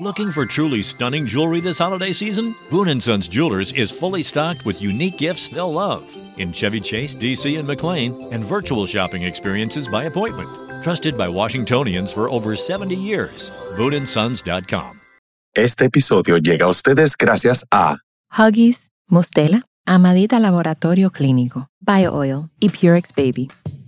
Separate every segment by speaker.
Speaker 1: Looking for truly stunning jewelry this holiday season? Boon & Sons Jewelers is fully stocked with unique gifts they'll love in Chevy Chase, DC, and McLean, and virtual shopping experiences by appointment. Trusted by Washingtonians for over 70 years. BooneAndSons.com.
Speaker 2: Este episodio llega a ustedes gracias a
Speaker 3: Huggies, Mustela, Amadita Laboratorio Clínico, BioOil y Purex Baby.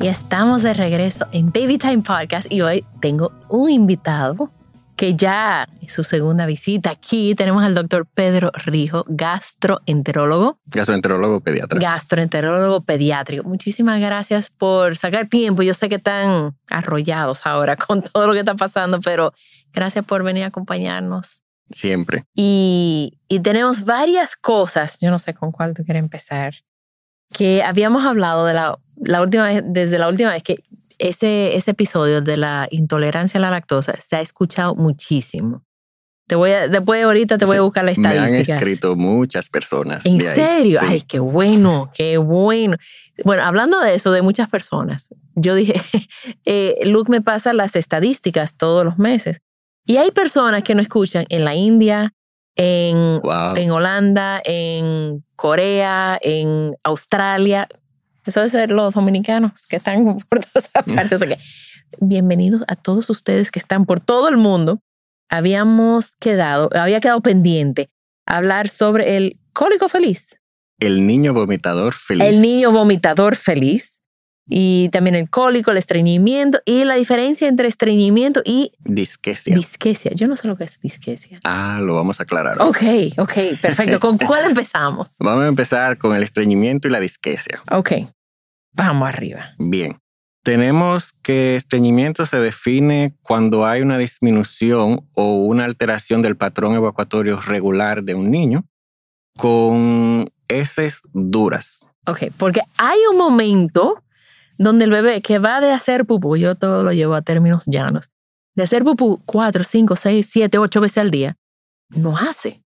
Speaker 3: Y estamos de regreso en Baby Time Podcast y hoy tengo un invitado que ya es su segunda visita aquí. Tenemos al doctor Pedro Rijo, gastroenterólogo.
Speaker 4: Gastroenterólogo pediatra.
Speaker 3: Gastroenterólogo pediátrico. Muchísimas gracias por sacar tiempo. Yo sé que están arrollados ahora con todo lo que está pasando, pero gracias por venir a acompañarnos.
Speaker 4: Siempre.
Speaker 3: Y, y tenemos varias cosas, yo no sé con cuál tú quieres empezar, que habíamos hablado de la, la última vez, desde la última vez que ese, ese episodio de la intolerancia a la lactosa se ha escuchado muchísimo. Te voy a, después ahorita te voy a buscar la estadística.
Speaker 4: Me han escrito muchas personas.
Speaker 3: ¿En
Speaker 4: de ahí.
Speaker 3: serio?
Speaker 4: Sí.
Speaker 3: Ay, qué bueno, qué bueno. Bueno, hablando de eso, de muchas personas, yo dije, eh, Luke me pasa las estadísticas todos los meses. Y hay personas que no escuchan en la India, en,
Speaker 4: Wow.
Speaker 3: en Holanda, en Corea, en Australia. Eso de ser los dominicanos que están por todas partes. O sea que, bienvenidos a todos ustedes que están por todo el mundo. Habíamos quedado, había quedado pendiente hablar sobre el cólico feliz,
Speaker 4: El niño vomitador feliz.
Speaker 3: el niño vomitador feliz y también el cólico, el estreñimiento y la diferencia entre estreñimiento y
Speaker 4: Disquesia.
Speaker 3: disquesia. Yo no sé lo que es disquesia.
Speaker 4: ah, lo vamos a aclarar.
Speaker 3: Ok, ok, perfecto. ¿Con cuál empezamos?
Speaker 4: Vamos a empezar con el estreñimiento y la disquesia.
Speaker 3: Ok, vamos arriba.
Speaker 4: Bien. Tenemos que estreñimiento se define cuando hay una disminución o una alteración del patrón evacuatorio regular de un niño con heces duras.
Speaker 3: Ok, porque hay un momento donde el bebé que va de hacer pupú, yo todo lo llevo a términos llanos, de hacer pupú cuatro, cinco, seis, siete, ocho veces al día, no hace.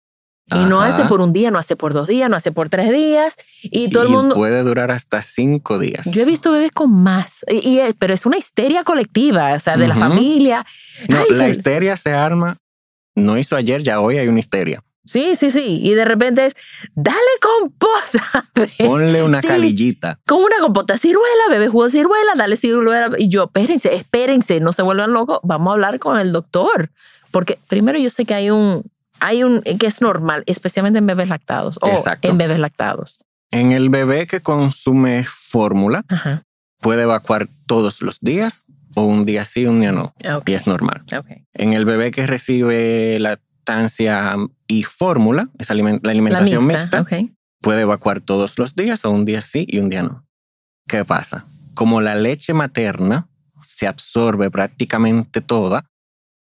Speaker 3: Y no hace por un día, no hace por dos días, no hace por tres días. Y todo el mundo...
Speaker 4: puede durar hasta cinco días.
Speaker 3: Yo he visto bebés con más, y, y es- pero es una histeria colectiva, o sea, de la familia.
Speaker 4: No,
Speaker 3: Ay,
Speaker 4: la histeria se arma. No hizo ayer, ya hoy hay una histeria.
Speaker 3: Sí, sí, sí. Y de repente es, dale compota. bebé.
Speaker 4: Ponle una
Speaker 3: Sí.
Speaker 4: calillita.
Speaker 3: Con una compota, ciruela, bebé, jugo de ciruela, dale ciruela. Y yo, espérense, espérense, no se vuelvan locos, vamos a hablar con el doctor. Porque primero yo sé que hay un, hay un, que es normal, especialmente en bebés lactados o
Speaker 4: Exacto.
Speaker 3: en bebés lactados.
Speaker 4: En el bebé que consume fórmula,
Speaker 3: Ajá.
Speaker 4: puede evacuar todos los días o un día sí, un día no.
Speaker 3: Ok.
Speaker 4: Y es normal.
Speaker 3: ok.
Speaker 4: En el bebé que recibe lactancia y fórmula, es aliment- la
Speaker 3: La
Speaker 4: alimentación
Speaker 3: mixta,
Speaker 4: puede evacuar todos los días o un día sí y un día no. ¿Qué pasa? Como la leche materna se absorbe prácticamente toda,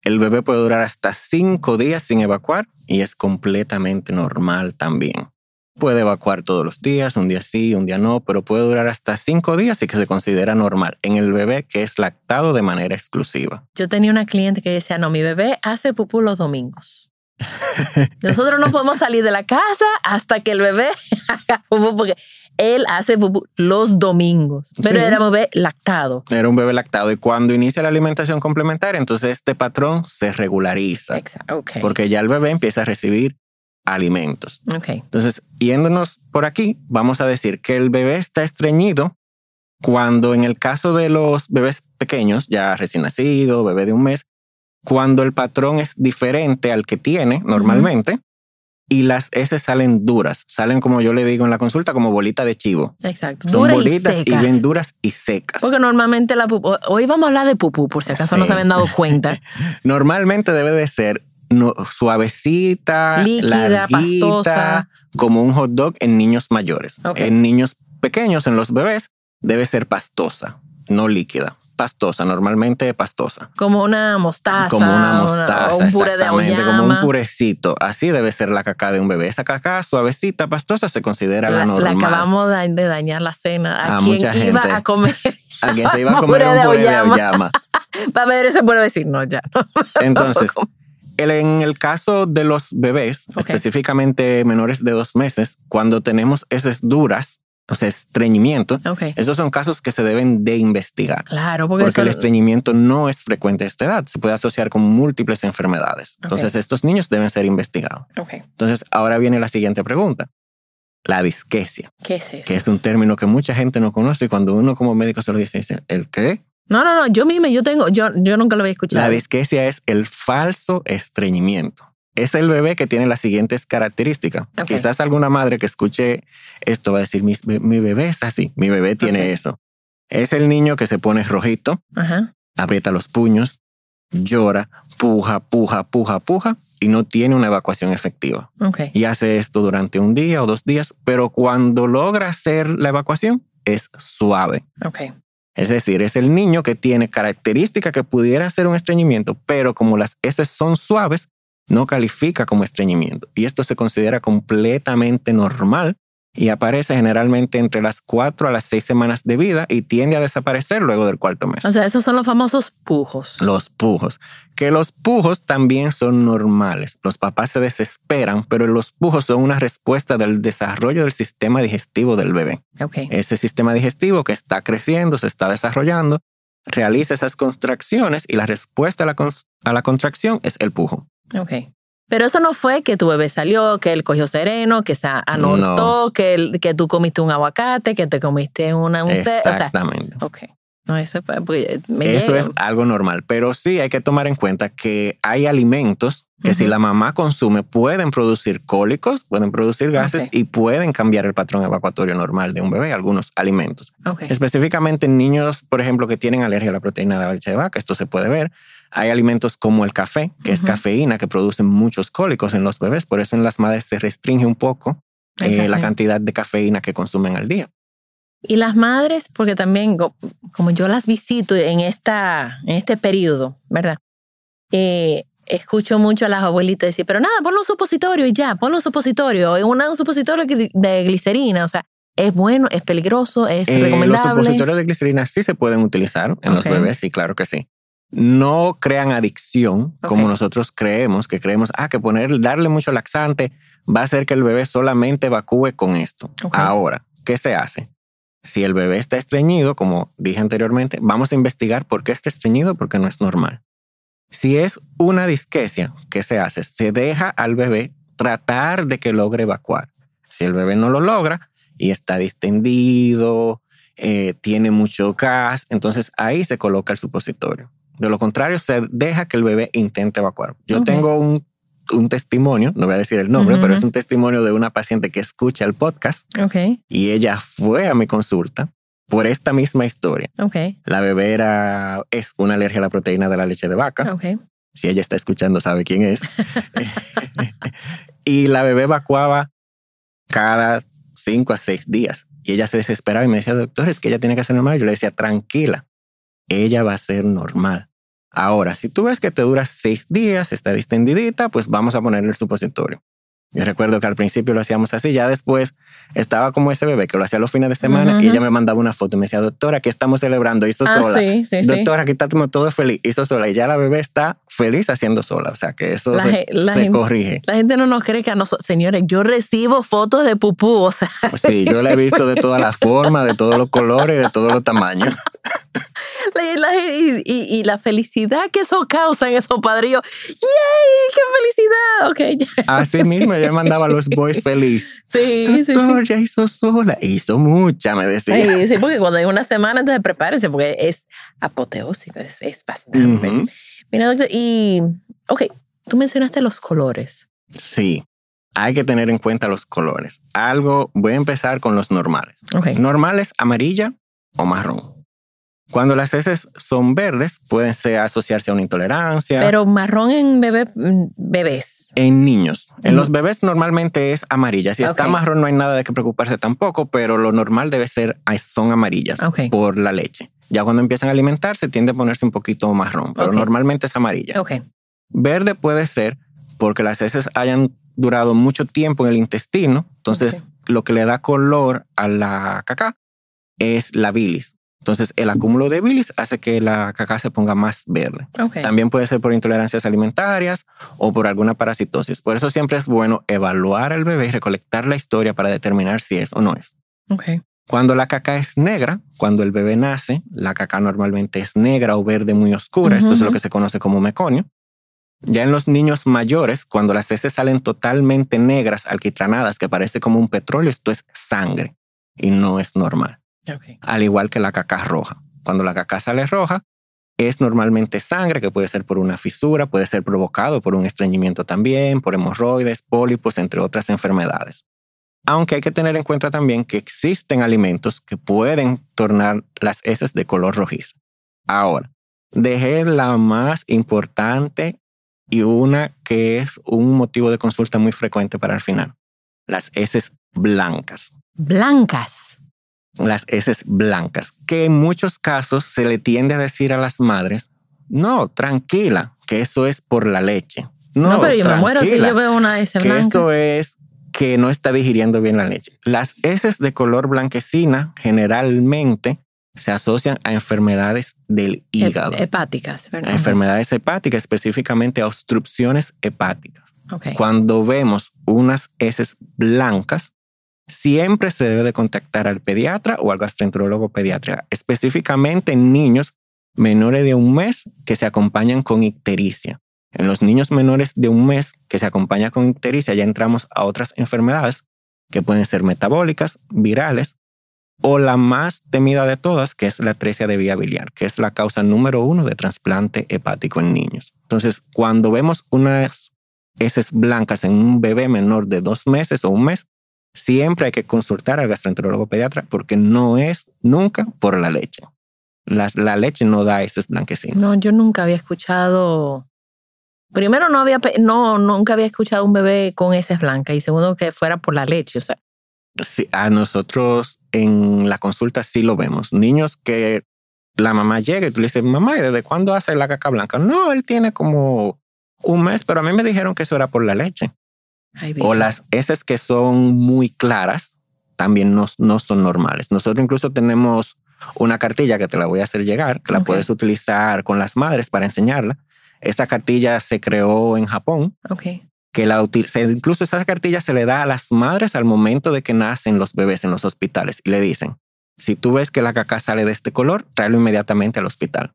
Speaker 4: el bebé puede durar hasta cinco días sin evacuar y es completamente normal también. Puede evacuar todos los días, un día sí, un día no, pero puede durar hasta cinco días y que se considera normal en el bebé que es lactado de manera exclusiva.
Speaker 3: Yo tenía una cliente que decía, no, mi bebé hace pupú los domingos. Nosotros no podemos salir de la casa hasta que el bebé haga pupú, porque él hace pupú los domingos. Pero
Speaker 4: Sí.
Speaker 3: era bebé lactado.
Speaker 4: Era un bebé lactado y cuando inicia la alimentación complementaria, entonces este patrón se regulariza
Speaker 3: Exacto.
Speaker 4: Porque ya el bebé empieza a recibir alimentos.
Speaker 3: Ok.
Speaker 4: Entonces, yéndonos por aquí, vamos a decir que el bebé está estreñido cuando en el caso de los bebés pequeños, ya recién nacido, bebé de un mes, cuando el patrón es diferente al que tiene normalmente y las heces salen duras, salen como yo le digo en la consulta, como bolita de chivo.
Speaker 3: Exacto.
Speaker 4: Son
Speaker 3: y
Speaker 4: bolitas y,
Speaker 3: secas.
Speaker 4: bien duras y secas.
Speaker 3: Porque normalmente la pupú, hoy vamos a hablar de pupú, por si acaso no
Speaker 4: Sí.
Speaker 3: se habían dado cuenta.
Speaker 4: Normalmente debe de ser no- suavecita,
Speaker 3: Líquida,
Speaker 4: larguita,
Speaker 3: pastosa.
Speaker 4: como un hot dog en niños mayores.
Speaker 3: Ok.
Speaker 4: En niños pequeños, en los bebés, debe ser pastosa, no líquida. pastosa, normalmente pastosa.
Speaker 3: Como una mostaza.
Speaker 4: Como una mostaza,
Speaker 3: o un puré de
Speaker 4: exactamente, como un purecito. Así debe ser la caca de un bebé. Esa caca suavecita, pastosa, se considera la,
Speaker 3: La,
Speaker 4: normal.
Speaker 3: la acabamos de, de dañar la cena. ¿A,
Speaker 4: A
Speaker 3: quién
Speaker 4: mucha
Speaker 3: iba
Speaker 4: gente.
Speaker 3: a comer?
Speaker 4: A quien se iba a comer un puré de auyama.
Speaker 3: Va a ver ese puede decir, no, ya. No,
Speaker 4: Entonces,
Speaker 3: No,
Speaker 4: en el caso de los bebés,
Speaker 3: Ok.
Speaker 4: específicamente menores de dos meses, cuando tenemos esas duras, o sea, estreñimiento,
Speaker 3: ok.
Speaker 4: esos son casos que se deben de investigar.
Speaker 3: Claro, porque,
Speaker 4: Porque el
Speaker 3: eso-
Speaker 4: estreñimiento no es frecuente a esta edad, se puede asociar con múltiples enfermedades. Entonces, estos niños deben ser investigados.
Speaker 3: Ok.
Speaker 4: Entonces, ahora viene la siguiente pregunta. La disquesia,
Speaker 3: ¿Qué es eso?
Speaker 4: que es un término que mucha gente no conoce y cuando uno como médico se lo dice, dice, ¿el qué?
Speaker 3: No, no, no. Yo misma, yo tengo, yo, yo nunca lo había escuchado.
Speaker 4: La disquesia es el falso estreñimiento. Es el bebé que tiene las siguientes características. Quizás alguna madre que escuche esto va a decir, mi, mi bebé es así, mi bebé tiene eso. Es el niño que se pone rojito,
Speaker 3: Ajá.
Speaker 4: aprieta los puños, llora, puja, puja, puja, puja y no tiene una evacuación efectiva.
Speaker 3: Ok.
Speaker 4: Y hace esto durante un día o dos días, pero cuando logra hacer la evacuación es suave.
Speaker 3: Ok.
Speaker 4: Es decir, es el niño que tiene característica que pudiera ser un estreñimiento, pero como las heces son suaves, no califica como estreñimiento. Y esto se considera completamente normal y aparece generalmente entre las cuatro a las seis semanas de vida y tiende a desaparecer luego del cuarto mes.
Speaker 3: O sea, esos son los famosos pujos.
Speaker 4: los pujos. Que los pujos también son normales. Los papás se desesperan, pero los pujos son una respuesta del desarrollo del sistema digestivo del bebé.
Speaker 3: Ok.
Speaker 4: Ese sistema digestivo que está creciendo, se está desarrollando, realiza esas contracciones y la respuesta a la, a la contracción es el pujo.
Speaker 3: Ok. Pero eso no fue que tu bebé salió, que él cogió sereno, que se anortó, que, él- que tú comiste un aguacate, que te comiste una, un ce- O sea,
Speaker 4: Exactamente.
Speaker 3: ok. No, eso, es- porque me
Speaker 4: Eso es algo normal, pero sí hay que tomar en cuenta que hay alimentos que si
Speaker 3: Ujú.
Speaker 4: la mamá consume pueden producir cólicos, pueden producir gases
Speaker 3: Ok.
Speaker 4: y pueden cambiar el patrón evacuatorio normal de un bebé, algunos alimentos.
Speaker 3: Ok.
Speaker 4: Específicamente en niños, por ejemplo, que tienen alergia a la proteína de la leche de vaca, esto se puede ver. Hay alimentos como el café, que es cafeína, que producen muchos cólicos en los bebés, por eso en las madres se restringe un poco eh, la cantidad de cafeína que consumen al día.
Speaker 3: Y las madres, porque también, como yo las visito en, esta, en este periodo, ¿verdad? Eh, escucho mucho a las abuelitas decir, pero nada, ponle un supositorio y ya, ponle un supositorio, una- un supositorio de glicerina, o sea, es bueno, es peligroso, es
Speaker 4: Eh, los
Speaker 3: recomendable.
Speaker 4: supositorios de glicerina sí se pueden utilizar en los bebés, sí, claro que sí. No crean adicción como nosotros creemos, que creemos, ah, que poner, darle mucho laxante va a hacer que el bebé solamente evacúe con esto. Ahora, ¿qué se hace? Si el bebé está estreñido, como dije anteriormente, vamos a investigar por qué está estreñido, porque no es normal. Si es una disquesia, ¿qué se hace? Se deja al bebé tratar de que logre evacuar. Si el bebé no lo logra y está distendido, eh, tiene mucho gas, entonces ahí se coloca el supositorio. De lo contrario, se deja que el bebé intente evacuar. Yo tengo un, un testimonio, no voy a decir el nombre, pero es un testimonio de una paciente que escucha el podcast
Speaker 3: Ok,
Speaker 4: y ella fue a mi consulta por esta misma historia.
Speaker 3: ok,
Speaker 4: La bebé era, es una alergia a la proteína de la leche de vaca. Si ella está escuchando, sabe quién es. y la bebé evacuaba cada cinco a seis días. Y ella se desesperaba y me decía, doctor, es que ella tiene que ser normal. Yo le decía, tranquila, ella va a ser normal. Ahora, si tú ves que te dura seis días, está distendidita, pues vamos a ponerle el supositorio. Yo recuerdo que al principio lo hacíamos así, ya después estaba como ese bebé que lo hacía los fines de semana y
Speaker 3: Ujú.
Speaker 4: ella me mandaba una foto y me decía, doctora, aquí estamos celebrando, hizo
Speaker 3: Ah,
Speaker 4: sola.
Speaker 3: sí, sí.
Speaker 4: Doctora, aquí está como todo feliz, hizo sola y ya la bebé está feliz haciendo sola. O sea que eso
Speaker 3: La
Speaker 4: se,
Speaker 3: la
Speaker 4: se
Speaker 3: gen-
Speaker 4: corrige.
Speaker 3: La gente no nos cree que a nosotros, señores, yo recibo fotos de pupú, o sea,
Speaker 4: Sí, yo la he visto de todas las formas, de todos los colores, de todos los tamaños.
Speaker 3: la- y, y- y la felicidad que eso causa en esos padrillos. ¡Yay! ¡Qué felicidad! Ok, ya.
Speaker 4: Así mismo, ella mandaba a los boys feliz.
Speaker 3: sí, sí, sí.
Speaker 4: Doctor, ya hizo sola. Hizo mucha, me decía.
Speaker 3: Ay, sí, porque cuando hay una semana, entonces prepárense, porque es apoteósico, es, es bastante.
Speaker 4: Ujú.
Speaker 3: Mira, doctor, y, ok, tú mencionaste los colores.
Speaker 4: Sí, hay que tener en cuenta los colores. Algo, voy a empezar con los normales.
Speaker 3: Ok,
Speaker 4: Normales, amarilla o marrón. Cuando las heces son verdes, pueden ser asociarse a una intolerancia.
Speaker 3: pero marrón en bebé, bebés.
Speaker 4: en niños. En los bebés normalmente es amarilla. Si está
Speaker 3: Ok.
Speaker 4: marrón no hay nada de que preocuparse tampoco, pero lo normal debe ser, son amarillas
Speaker 3: Ok.
Speaker 4: por la leche. Ya cuando empiezan a alimentarse tiende a ponerse un poquito marrón, pero normalmente es amarilla. Verde puede ser porque las heces hayan durado mucho tiempo en el intestino, entonces lo que le da color a la caca es la bilis. Entonces el acúmulo de bilis hace que la caca se ponga más verde. También puede ser por intolerancias alimentarias o por alguna parasitosis. Por eso siempre es bueno evaluar al bebé y recolectar la historia para determinar si es o no es. Cuando la caca es negra, cuando el bebé nace, la caca normalmente es negra o verde muy oscura. Esto es lo que se conoce como meconio. Ya en los niños mayores, cuando las heces salen totalmente negras, alquitranadas, que parece como un petróleo, esto es sangre y no es normal. Al igual que la caca roja. Cuando la caca sale roja, es normalmente sangre que puede ser por una fisura, puede ser provocado por un estreñimiento también, por hemorroides, pólipos, entre otras enfermedades. Aunque hay que tener en cuenta también que existen alimentos que pueden tornar las heces de color rojizo. Ahora, dejé la más importante y una que es un motivo de consulta muy frecuente para el final. Las heces blancas
Speaker 3: Blancas.
Speaker 4: las heces blancas, que en muchos casos se le tiende a decir a las madres, no, tranquila, que eso es por la leche. No,
Speaker 3: No, pero yo me muero si yo veo una S
Speaker 4: que
Speaker 3: blanca.
Speaker 4: eso es que no está digiriendo bien la leche. Las heces de color blanquecina generalmente se asocian a enfermedades del hígado,
Speaker 3: Hepáticas,
Speaker 4: a
Speaker 3: ¿verdad?
Speaker 4: enfermedades hepáticas, específicamente a obstrucciones hepáticas. Cuando vemos unas heces blancas, siempre se debe de contactar al pediatra o al gastroenterólogo pediatra, específicamente en niños menores de un mes que se acompañan con ictericia. En los niños menores de un mes que se acompañan con ictericia ya entramos a otras enfermedades que pueden ser metabólicas, virales o la más temida de todas, que es la atresia de vía biliar, que es la causa número uno de trasplante hepático en niños. Entonces, cuando vemos unas heces blancas en un bebé menor de dos meses o un mes, siempre hay que consultar al gastroenterólogo pediatra porque no es nunca por la leche. Las- la leche no da heces blanquecinas.
Speaker 3: No, yo nunca había escuchado. Primero, no había, no, nunca había escuchado un bebé con heces blancas y segundo, que fuera por la leche. O sea,
Speaker 4: Sí, a nosotros en la consulta sí lo vemos. Niños que la mamá llega y tú le dices, mamá, ¿y desde cuándo hace la caca blanca? No, él tiene como un mes, pero a mí me dijeron que eso era por la leche.
Speaker 3: ay,
Speaker 4: O las heces que son muy claras también no, no son normales. Nosotros incluso tenemos una cartilla que te la voy a hacer llegar, que la puedes utilizar con las madres para enseñarla. Esta cartilla se creó en Japón,
Speaker 3: Ok.
Speaker 4: que la incluso esa cartilla se le da a las madres al momento de que nacen los bebés en los hospitales y le dicen, si tú ves que la caca sale de este color, tráelo inmediatamente al hospital.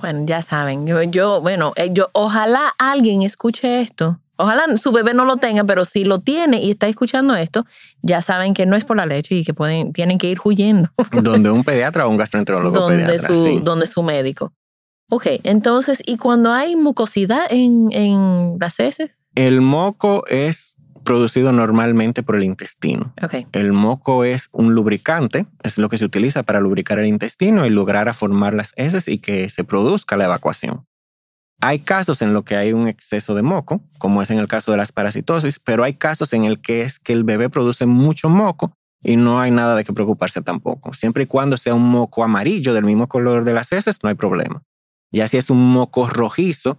Speaker 3: Bueno, ya saben. Yo, yo, bueno, eh, yo, ojalá alguien escuche esto. Ojalá su bebé no lo tenga, pero si lo tiene y está escuchando esto, ya saben que no es por la leche y que pueden, tienen que ir huyendo
Speaker 4: donde un pediatra o un gastroenterólogo
Speaker 3: donde
Speaker 4: pediatra.
Speaker 3: su,
Speaker 4: sí.
Speaker 3: donde su médico. Ok, entonces, ¿y cuando hay mucosidad en, en las heces?
Speaker 4: El moco es producido normalmente por el intestino.
Speaker 3: Ok,
Speaker 4: El moco es un lubricante, es lo que se utiliza para lubricar el intestino y lograr a formar las heces y que se produzca la evacuación. Hay casos en los que hay un exceso de moco, como es en el caso de las parasitosis, pero hay casos en el que es que el bebé produce mucho moco y no hay nada de qué preocuparse tampoco. Siempre y cuando sea un moco amarillo del mismo color de las heces, no hay problema. Ya si es un moco rojizo,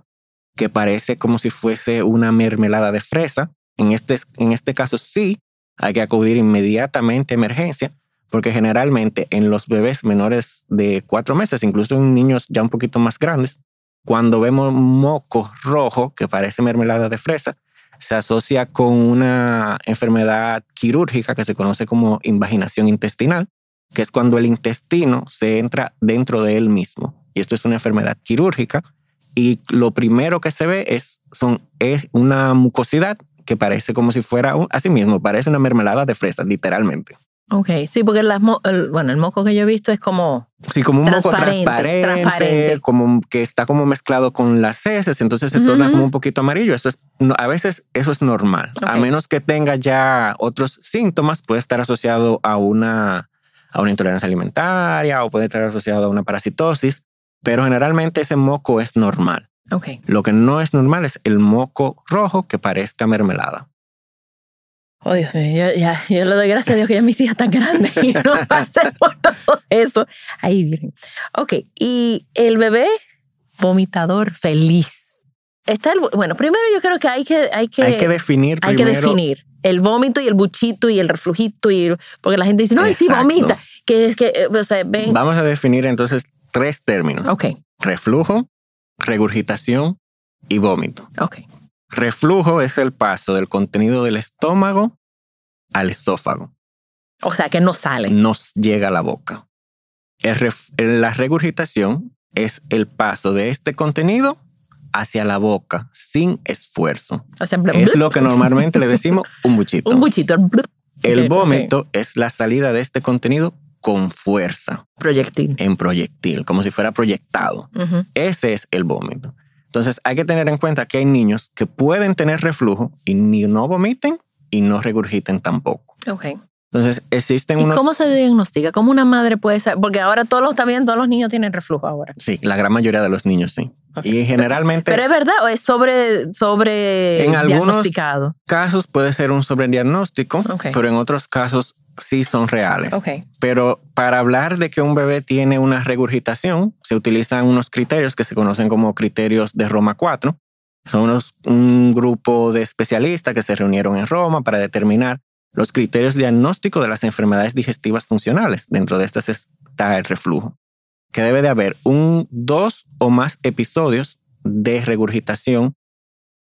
Speaker 4: que parece como si fuese una mermelada de fresa, en este, en este caso sí hay que acudir inmediatamente a emergencia, porque generalmente en los bebés menores de cuatro meses, incluso en niños ya un poquito más grandes, cuando vemos moco rojo que parece mermelada de fresa, se asocia con una enfermedad quirúrgica que se conoce como invaginación intestinal, que es cuando el intestino se entra dentro de él mismo. Y esto es una enfermedad quirúrgica. Y lo primero que se ve es, son, es una mucosidad que parece como si fuera, un, así mismo, parece una mermelada de fresa, literalmente.
Speaker 3: ok. Sí, porque las el- bueno, el moco que yo he visto es como,
Speaker 4: Sí, como un moco
Speaker 3: Transparente,
Speaker 4: transparente, como que está como mezclado con las heces, entonces se torna
Speaker 3: Ujú.
Speaker 4: como un poquito amarillo. Eso es, a veces eso es normal. A
Speaker 3: Ok.
Speaker 4: menos que tenga ya otros síntomas, puede estar asociado a una, a una intolerancia alimentaria o puede estar asociado a una parasitosis, pero generalmente ese moco es normal.
Speaker 3: ok,
Speaker 4: Lo que no es normal es el moco rojo que parezca mermelada.
Speaker 3: Oh, Dios mío, yo, ya, yo le doy gracias a Dios que ya mis hijas están grandes y no pasen por todo eso. Ahí vienen. Ok, y el bebé vomitador feliz. Está el, bueno, primero yo creo que hay que... Hay que,
Speaker 4: hay que definir
Speaker 3: hay que definir el vómito y el buchito y el reflujito y porque la gente dice, no, y si
Speaker 4: Exacto.
Speaker 3: vomita. Que es que, eh, o sea, ven...
Speaker 4: Vamos a definir entonces tres términos.
Speaker 3: Ok,
Speaker 4: Reflujo, regurgitación y vómito.
Speaker 3: ok.
Speaker 4: Reflujo es el paso del contenido del estómago al esófago.
Speaker 3: O sea, que no sale.
Speaker 4: Nos llega a la boca. El la regurgitación es el paso de este contenido hacia la boca sin esfuerzo.
Speaker 3: O sea, blup,
Speaker 4: Es lo que normalmente le decimos un buchito.
Speaker 3: Un buchito.
Speaker 4: el
Speaker 3: que-
Speaker 4: vómito es la salida de este contenido con fuerza,
Speaker 3: proyectil.
Speaker 4: en proyectil, como si fuera proyectado. Ese es el vómito. Entonces hay que tener en cuenta que hay niños que pueden tener reflujo y ni no vomiten y no regurgiten tampoco.
Speaker 3: Ok.
Speaker 4: Entonces existen
Speaker 3: ¿Y
Speaker 4: unos...
Speaker 3: cómo se diagnostica? ¿Cómo una madre puede saber? Porque ahora todos los, también todos los niños tienen reflujo ahora.
Speaker 4: Sí, la gran mayoría de los niños sí. Y generalmente
Speaker 3: Pero es verdad o es sobre, sobre
Speaker 4: En algunos-
Speaker 3: diagnosticado.
Speaker 4: casos puede ser un sobrediagnóstico,
Speaker 3: Ok.
Speaker 4: pero en otros casos sí son reales. Pero para hablar de que un bebé tiene una regurgitación, se utilizan unos criterios que se conocen como criterios de Roma 4. Son unos- un grupo de especialistas que se reunieron en Roma para determinar los criterios diagnósticos de las enfermedades digestivas funcionales. Dentro de estas está el reflujo, que debe de haber un dos o más episodios de regurgitación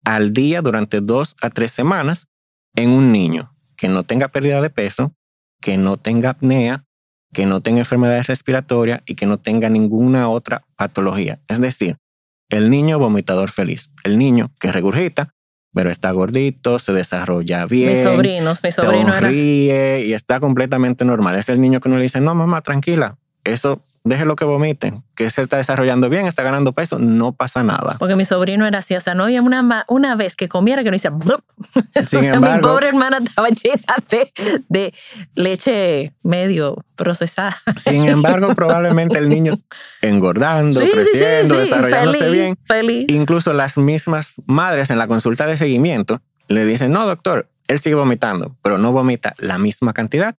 Speaker 4: al día durante dos a tres semanas en un niño que no tenga pérdida de peso, que no tenga apnea, que no tenga enfermedades respiratorias y que no tenga ninguna otra patología. Es decir, el niño vomitador feliz, el niño que regurgita, pero está gordito, se desarrolla bien,
Speaker 3: Mis sobrinos, mi sobrino era
Speaker 4: sonríe y está completamente normal. Es el niño que uno le dice, no, mamá, tranquila, eso déjelo que vomite, que se está desarrollando bien, está ganando peso, no pasa nada.
Speaker 3: Porque mi sobrino era así, o sea, no había una, una vez que comiera que no hiciera blup.
Speaker 4: Sin
Speaker 3: O sea, mi
Speaker 4: embargo-
Speaker 3: pobre hermana estaba llena de, de leche medio procesada.
Speaker 4: Sin embargo, probablemente el niño engordando, creciendo, desarrollándose
Speaker 3: feliz,
Speaker 4: bien.
Speaker 3: feliz.
Speaker 4: Incluso las mismas madres en la consulta de seguimiento le dicen, no, doctor, él sigue vomitando, pero no vomita la misma cantidad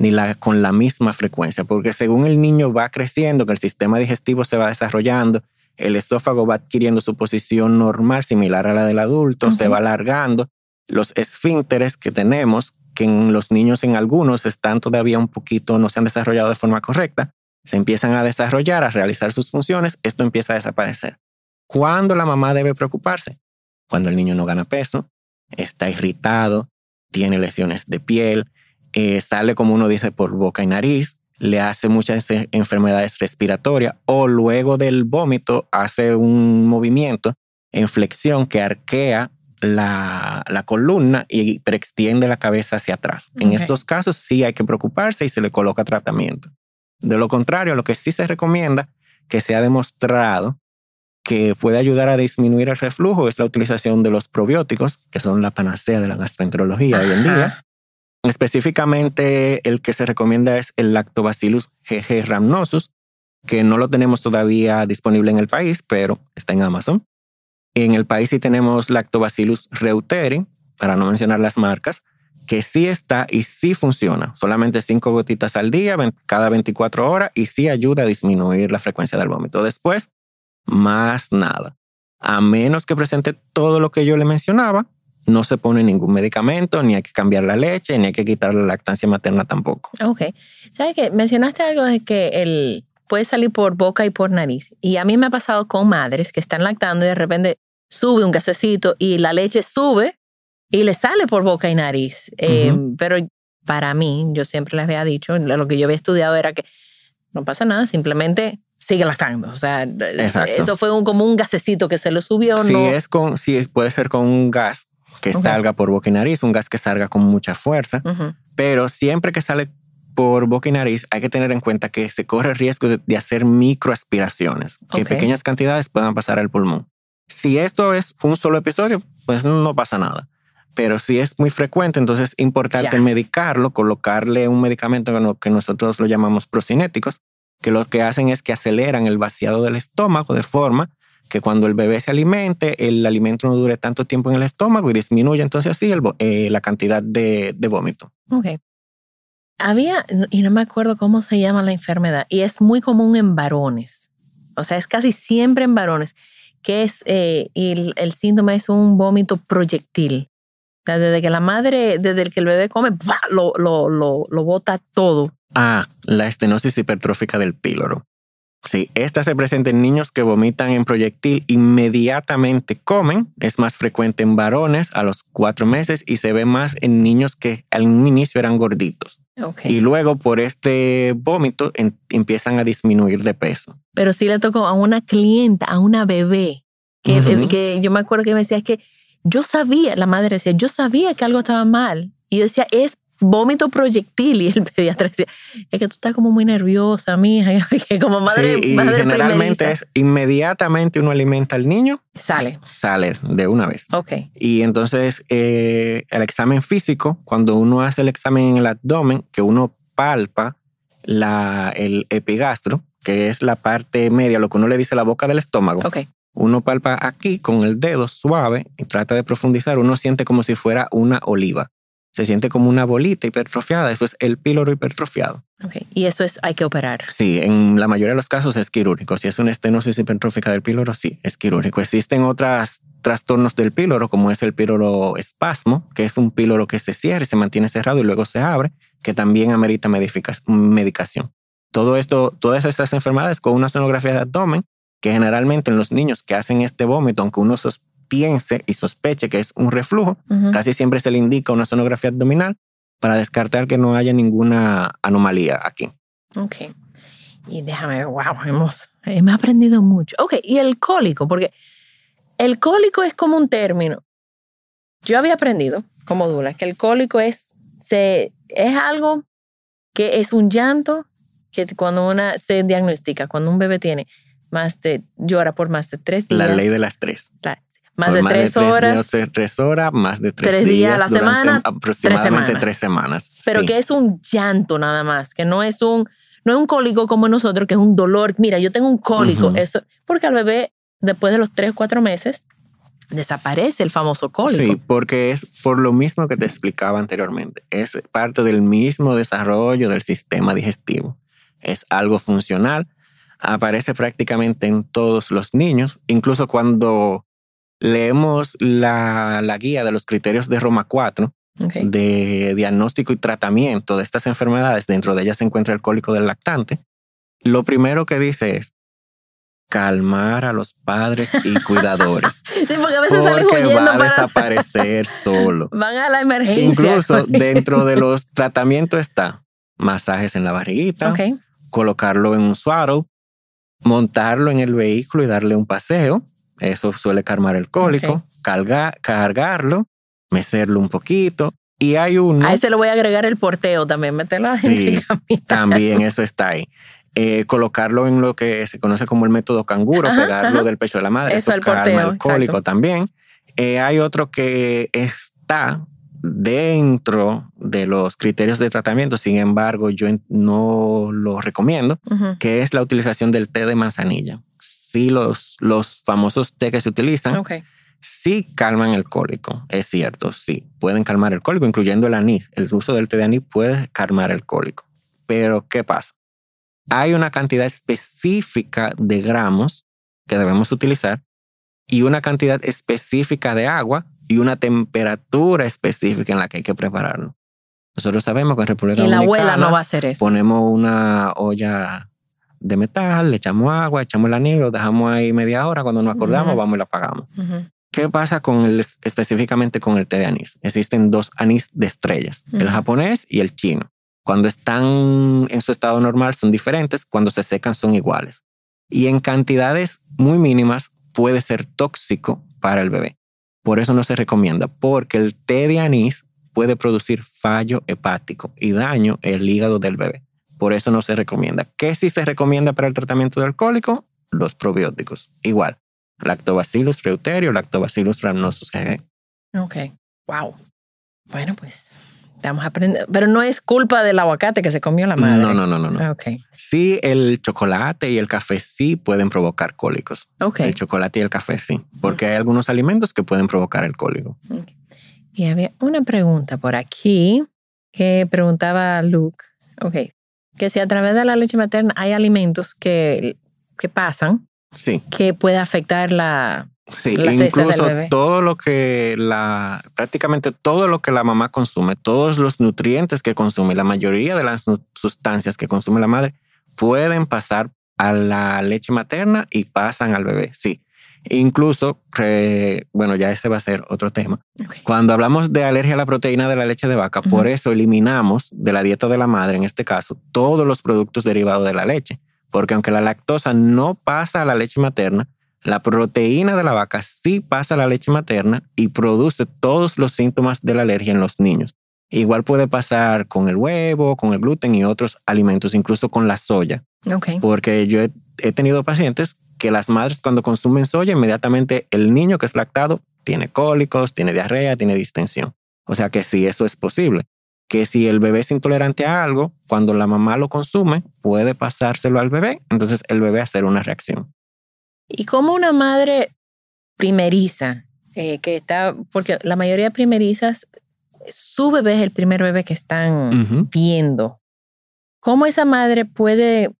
Speaker 4: ni la, con la misma frecuencia, porque según el niño va creciendo, que el sistema digestivo se va desarrollando, el esófago va adquiriendo su posición normal, similar a la del adulto, se va alargando. Los esfínteres que tenemos, que en los niños en algunos están todavía un poquito, no se han desarrollado de forma correcta, se empiezan a desarrollar, a realizar sus funciones, esto empieza a desaparecer. ¿Cuándo la mamá debe preocuparse? Cuando el niño no gana peso, está irritado, tiene lesiones de piel, eh, sale como uno dice por boca y nariz, le hace muchas eh, enfermedades respiratorias o luego del vómito hace un movimiento en flexión que arquea la, la columna y extiende la cabeza hacia atrás. En estos casos sí hay que preocuparse y se le coloca tratamiento. De lo contrario, lo que sí se recomienda que se ha demostrado que puede ayudar a disminuir el reflujo es la utilización de los probióticos, que son la panacea de la gastroenterología hoy en día. Específicamente el que se recomienda es el Lactobacillus GG rhamnosus, que no lo tenemos todavía disponible en el país, pero está en Amazon. En el país sí tenemos Lactobacillus reuteri, para no mencionar las marcas, que sí está y sí funciona. Solamente cinco gotitas al día, cada 24 horas, y sí ayuda a disminuir la frecuencia del vómito. Después, más nada. A menos que presente todo lo que yo le mencionaba, no se pone ningún medicamento, ni hay que cambiar la leche, ni hay que quitar la lactancia materna tampoco.
Speaker 3: Ok. ¿Sabes qué? Mencionaste algo de que el puede salir por boca y por nariz. Y a mí me ha pasado con madres que están lactando y de repente sube un gasecito y la leche sube y le sale por boca y nariz. Eh, pero para mí, yo siempre les había dicho, lo que yo había estudiado era que no pasa nada, simplemente sigue lactando. O sea,
Speaker 4: Exacto.
Speaker 3: eso fue un, como un gasecito que se le subió.
Speaker 4: Si
Speaker 3: no.
Speaker 4: es con, si puede ser con un gas que salga por boca y nariz, un gas que salga con mucha fuerza, pero siempre que sale por boca y nariz hay que tener en cuenta que se corre el riesgo de, de hacer microaspiraciones, que
Speaker 3: Ok.
Speaker 4: pequeñas cantidades puedan pasar al pulmón. Si esto es un solo episodio, pues no pasa nada. Pero si es muy frecuente, entonces es importante medicarlo, colocarle un medicamento que no- que nosotros lo llamamos procinéticos, que lo que hacen es que aceleran el vaciado del estómago de forma que cuando el bebé se alimente, el alimento no dure tanto tiempo en el estómago y disminuye entonces así el, eh, la cantidad de, de vómito.
Speaker 3: Ok. Había, y no me acuerdo cómo se llama la enfermedad, y es muy común en varones. O sea, es casi siempre en varones, que es, eh, el, el síndrome es un vómito proyectil. O sea, desde que la madre, desde el que el bebé come, lo, lo, lo, lo bota todo.
Speaker 4: Ah, la estenosis hipertrófica del píloro. Sí, esta se presenta en niños que vomitan en proyectil, inmediatamente comen. Es más frecuente en varones a los cuatro meses y se ve más en niños que al inicio eran gorditos.
Speaker 3: Okay.
Speaker 4: Y luego por este vómito en- empiezan a disminuir de peso.
Speaker 3: Pero sí le tocó a una clienta, a una bebé, que,
Speaker 4: Ujú.
Speaker 3: que yo me acuerdo que me decía es que yo sabía, la madre decía, yo sabía que algo estaba mal. Y yo decía, es vómito proyectil. Y el pediatra decía, es que tú estás como muy nerviosa, mija, que como madre,
Speaker 4: sí, y
Speaker 3: madre
Speaker 4: generalmente
Speaker 3: primeriza,
Speaker 4: es inmediatamente uno alimenta al niño,
Speaker 3: Sale.
Speaker 4: sale de una vez.
Speaker 3: Ok.
Speaker 4: Y entonces eh, el examen físico, cuando uno hace el examen en el abdomen, que uno palpa la, el epigastro, que es la parte media, lo que uno le dice la boca del estómago.
Speaker 3: Ok.
Speaker 4: Uno palpa aquí con el dedo suave y trata de profundizar. Uno siente como si fuera una oliva. Se siente como una bolita hipertrofiada. Eso es el píloro hipertrofiado.
Speaker 3: Ok. Y eso es, hay que operar.
Speaker 4: Sí, en la mayoría de los casos es quirúrgico. Si es una estenosis hipertrófica del píloro, sí, es quirúrgico. Existen otros trastornos del píloro, como es el píloro espasmo, que es un píloro que se cierra y se mantiene cerrado y luego se abre, que también amerita medicación. Todo esto, todas estas enfermedades con una sonografía de abdomen, que generalmente en los niños que hacen este vómito, aunque uno piense y sospeche que es un reflujo,
Speaker 3: Ujú.
Speaker 4: casi siempre se le indica una sonografía abdominal para descartar que no haya ninguna anomalía aquí.
Speaker 3: Ok. Y déjame ver, wow, hemos, hemos aprendido mucho. Ok, y el cólico, porque el cólico es como un término. Yo había aprendido, como Dula, que el cólico es, se, es algo que es un llanto que cuando una se diagnostica, cuando un bebé tiene más de, llora por más de tres días.
Speaker 4: La ley de las tres.
Speaker 3: la- más
Speaker 4: Por
Speaker 3: de tres horas.
Speaker 4: días, de tres horas, más de tres,
Speaker 3: tres días a la semana,
Speaker 4: aproximadamente
Speaker 3: semanas.
Speaker 4: tres semanas.
Speaker 3: pero
Speaker 4: Sí.
Speaker 3: que es un llanto nada más, que no es un, no es un cólico como nosotros, que es un dolor. Mira, yo tengo un cólico,
Speaker 4: Ujú.
Speaker 3: eso, porque al bebé, después de los tres, cuatro meses, desaparece el famoso cólico.
Speaker 4: Sí, porque es por lo mismo que te explicaba anteriormente. Es parte del mismo desarrollo del sistema digestivo. Es algo funcional. Aparece prácticamente en todos los niños. Incluso cuando leemos la, la guía de los criterios de Roma 4
Speaker 3: Ok.
Speaker 4: de diagnóstico y tratamiento de estas enfermedades, dentro de ellas se encuentra el cólico del lactante, lo primero que dice es calmar a los padres y cuidadores.
Speaker 3: Sí, porque a veces
Speaker 4: porque va a
Speaker 3: para...
Speaker 4: desaparecer solo.
Speaker 3: Van a la emergencia.
Speaker 4: Incluso dentro de los tratamientos está masajes en la barriguita, colocarlo en un swaddle, montarlo en el vehículo y darle un paseo. Eso suele calmar el cólico. Carga- cargarlo, mecerlo un poquito. Y hay uno,
Speaker 3: A ese le voy a agregar el porteo también, meterlo a gente
Speaker 4: Sí, también eso está ahí. Eh, colocarlo en lo que se conoce como el método canguro,
Speaker 3: Ajá,
Speaker 4: pegarlo
Speaker 3: ajá.
Speaker 4: del pecho de la madre.
Speaker 3: Eso,
Speaker 4: Eso,
Speaker 3: el
Speaker 4: calma
Speaker 3: porteo,
Speaker 4: el cólico
Speaker 3: exacto.
Speaker 4: también. Eh, hay otro que está dentro de los criterios de tratamiento, sin embargo, yo no lo recomiendo, que es la utilización del té de manzanilla. Sí, los, los famosos té que se utilizan, sí calman el cólico, es cierto, sí, pueden calmar el cólico, incluyendo el anís. El uso del té de anís puede calmar el cólico. Pero, ¿qué pasa? Hay una cantidad específica de gramos que debemos utilizar y una cantidad específica de agua y una temperatura específica en la que hay que prepararlo. Nosotros sabemos que en República
Speaker 3: Y la abuela
Speaker 4: Dominicana
Speaker 3: no va a hacer eso.
Speaker 4: ponemos una olla de metal, le echamos agua, echamos el anís, lo dejamos ahí media hora, cuando nos acordamos
Speaker 3: Ujú.
Speaker 4: vamos y la apagamos. ¿Qué pasa con el, específicamente con el té de anís? Existen dos anís de estrellas, el japonés y el chino. Cuando están en su estado normal son diferentes, cuando se secan son iguales. Y en cantidades muy mínimas puede ser tóxico para el bebé. Por eso no se recomienda, porque el té de anís puede producir fallo hepático y daño el hígado del bebé. Por eso no se recomienda. ¿Qué sí se recomienda para el tratamiento del cólico? Los probióticos. Igual, Lactobacillus reuterio, Lactobacillus rhamnosus.
Speaker 3: Ok. Wow. Bueno, pues Estamos aprendiendo. Pero no es culpa del aguacate que se comió la madre.
Speaker 4: No, no, no, no. no.
Speaker 3: Ok.
Speaker 4: Sí, el chocolate y el café sí pueden provocar cólicos.
Speaker 3: Ok.
Speaker 4: El chocolate y el café sí, porque hay algunos alimentos que pueden provocar el cólico.
Speaker 3: Y había una pregunta por aquí que preguntaba Luke. Ok. Que si a través de la leche materna hay alimentos que, que pasan
Speaker 4: Sí,
Speaker 3: que puede afectar la.
Speaker 4: sí.
Speaker 3: Las heces del
Speaker 4: Incluso
Speaker 3: bebé.
Speaker 4: todo lo que la, prácticamente todo lo que la mamá consume, todos los nutrientes que consume, la mayoría de las sustancias que consume la madre pueden pasar a la leche materna y pasan al bebé. Sí. Incluso, eh, bueno, ya ese va a ser otro tema. Cuando hablamos de alergia a la proteína de la leche de vaca, por eso eliminamos de la dieta de la madre, en este caso, todos los productos derivados de la leche. Porque aunque la lactosa no pasa a la leche materna, la proteína de la vaca sí pasa a la leche materna y produce todos los síntomas de la alergia en los niños. Igual puede pasar con el huevo, con el gluten y otros alimentos, incluso con la soya. Porque yo he, he tenido pacientes que las madres cuando consumen soya, inmediatamente el niño que es lactado tiene cólicos, tiene diarrea, tiene distensión. O sea que sí, eso es posible. Que si el bebé es intolerante a algo, cuando la mamá lo consume, puede pasárselo al bebé, entonces el bebé hacer una reacción.
Speaker 3: Y como una madre primeriza, eh, que está, porque la mayoría de primerizas, su bebé es el primer bebé que están viendo. ¿Cómo esa madre puede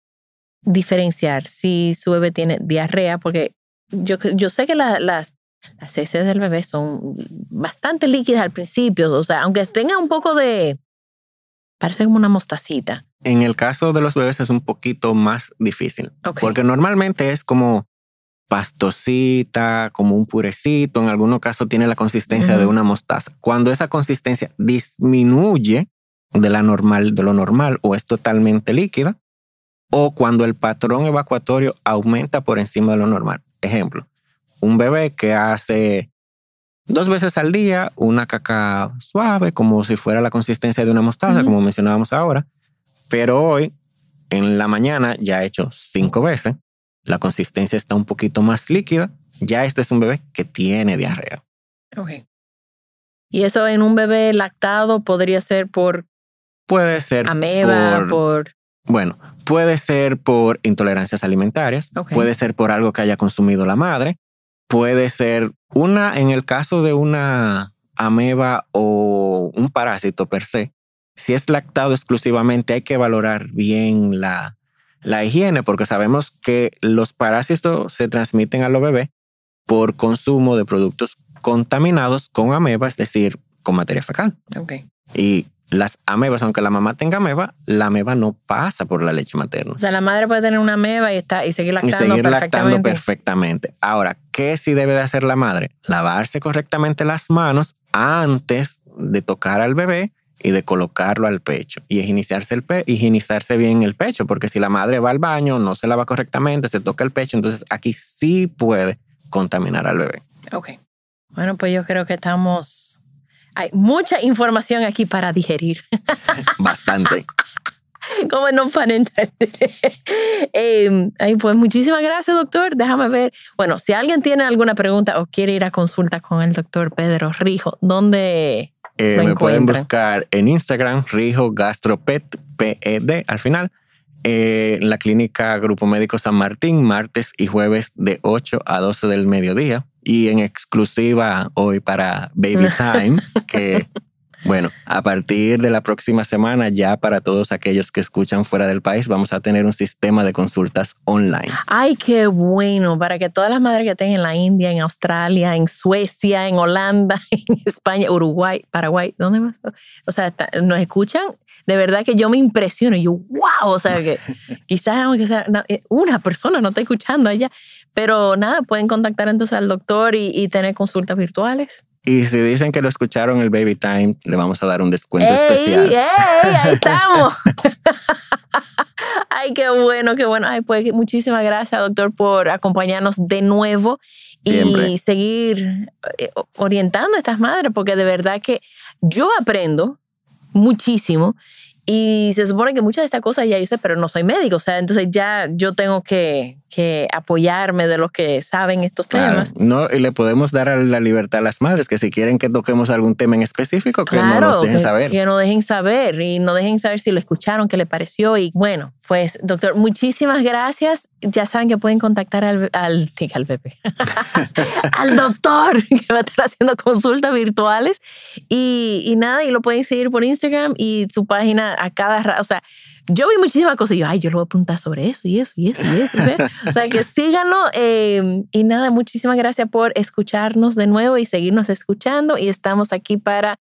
Speaker 3: diferenciar si su bebé tiene diarrea? Porque yo, yo sé que la- las, las heces del bebé son bastante líquidas al principio, o sea, aunque tenga un poco de, parece como una mostacita.
Speaker 4: En el caso de los bebés es un poquito más difícil, porque normalmente es como pastosita, como un purecito, en algunos casos tiene la consistencia de una mostaza. Cuando esa consistencia disminuye de la normal, de lo normal, o es totalmente líquida, o cuando el patrón evacuatorio aumenta por encima de lo normal. Ejemplo, un bebé que hace dos veces al día una caca suave, como si fuera la consistencia de una mostaza, como mencionábamos ahora, pero hoy en la mañana ya ha hecho cinco veces, la consistencia está un poquito más líquida, ya este es un bebé que tiene diarrea.
Speaker 3: Ok. Y eso en un bebé lactado podría ser por
Speaker 4: Puede ser
Speaker 3: ameba,
Speaker 4: por,
Speaker 3: por...
Speaker 4: bueno, puede ser por intolerancias alimentarias, puede ser por algo que haya consumido la madre, puede ser una, en el caso de una ameba o un parásito per se, si es lactado exclusivamente hay que valorar bien la, la higiene porque sabemos que los parásitos se transmiten a los bebés por consumo de productos contaminados con ameba, es decir, con materia fecal.
Speaker 3: Ok.
Speaker 4: Y las amebas, aunque la mamá tenga ameba, la ameba no pasa por la leche materna.
Speaker 3: O sea, la madre puede tener una ameba y, está, y seguir
Speaker 4: Y
Speaker 3: lactando
Speaker 4: seguir lactando
Speaker 3: perfectamente.
Speaker 4: perfectamente. Ahora, ¿qué sí debe de hacer la madre? Lavarse correctamente las manos antes de tocar al bebé y de colocarlo al pecho y higienizarse, el pe higienizarse bien el pecho, porque si la madre va al baño, no se lava correctamente, se toca el pecho, entonces aquí sí puede contaminar al bebé.
Speaker 3: Ok. Bueno, pues yo creo que estamos... Hay mucha información aquí para digerir.
Speaker 4: Bastante.
Speaker 3: Como no para entender. Eh, pues muchísimas gracias, doctor. Déjame ver. Bueno, si alguien tiene alguna pregunta o quiere ir a consulta con el doctor Pedro Rijo, ¿dónde
Speaker 4: Eh,
Speaker 3: Lo
Speaker 4: me pueden buscar en Instagram, Rijo Gastropet, PED al final. Eh, en la clínica Grupo Médico San Martín, martes y jueves de 8 a 12 del mediodía. Y en exclusiva hoy para Baby Time, que bueno, a partir de la próxima semana, ya para todos aquellos que escuchan fuera del país, vamos a tener un sistema de consultas online.
Speaker 3: Ay, qué bueno, para que todas las madres que estén en la India, en Australia, en Suecia, en Holanda, en España, Uruguay, Paraguay, ¿dónde más? O sea, nos escuchan, de verdad que yo me impresiono, yo, wow, o sea, que quizás aunque sea eh, una persona no está escuchando allá, pero nada, pueden contactar entonces al doctor y, y tener consultas virtuales.
Speaker 4: Y si dicen que lo escucharon el Baby Time, le vamos a dar un descuento
Speaker 3: ¡Ey,
Speaker 4: especial.
Speaker 3: ey! Ahí estamos. Ay, qué bueno, qué bueno. Ay, pues muchísimas gracias, doctor, por acompañarnos de nuevo y seguir eh, orientando a estas madres, porque de verdad que yo aprendo muchísimo Y se supone que muchas de estas cosas ya yo sé, pero no soy médico, o sea, entonces ya yo tengo que, que apoyarme de los que saben estos temas.
Speaker 4: No, y le podemos dar la libertad a las madres que si quieren que toquemos algún tema en específico, que no nos dejen saber.
Speaker 3: Que no dejen saber y no dejen saber si lo escucharon, qué le pareció. Y bueno, pues doctor, muchísimas gracias. Ya saben que pueden contactar al, al, al Pepe, al doctor que va a estar haciendo consultas virtuales. Y, y nada, y lo pueden seguir por Instagram y su página a cada, o sea, yo vi muchísimas cosas y yo, ay, yo lo voy a apuntar sobre eso y eso y eso y eso. o sea, que síganlo. Em, y nada, muchísimas gracias por escucharnos de nuevo y seguirnos escuchando. Y estamos aquí para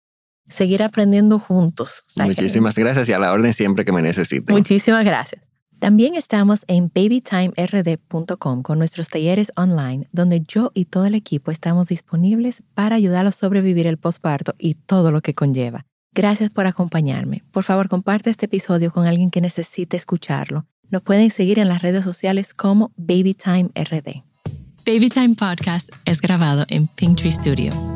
Speaker 3: seguir aprendiendo juntos.
Speaker 4: muchísimas gracias y a la orden siempre que me necesiten.
Speaker 3: Muchísimas gracias. También estamos en babytimerd.com con nuestros talleres online, donde yo y todo el equipo estamos disponibles para ayudarlos a sobrevivir el posparto y todo lo que conlleva. Gracias por acompañarme. Por favor, comparte este episodio con alguien que necesite escucharlo. Nos pueden seguir en las redes sociales como BabyTimeRD. Babytime Podcast es grabado en Pinktree Studio.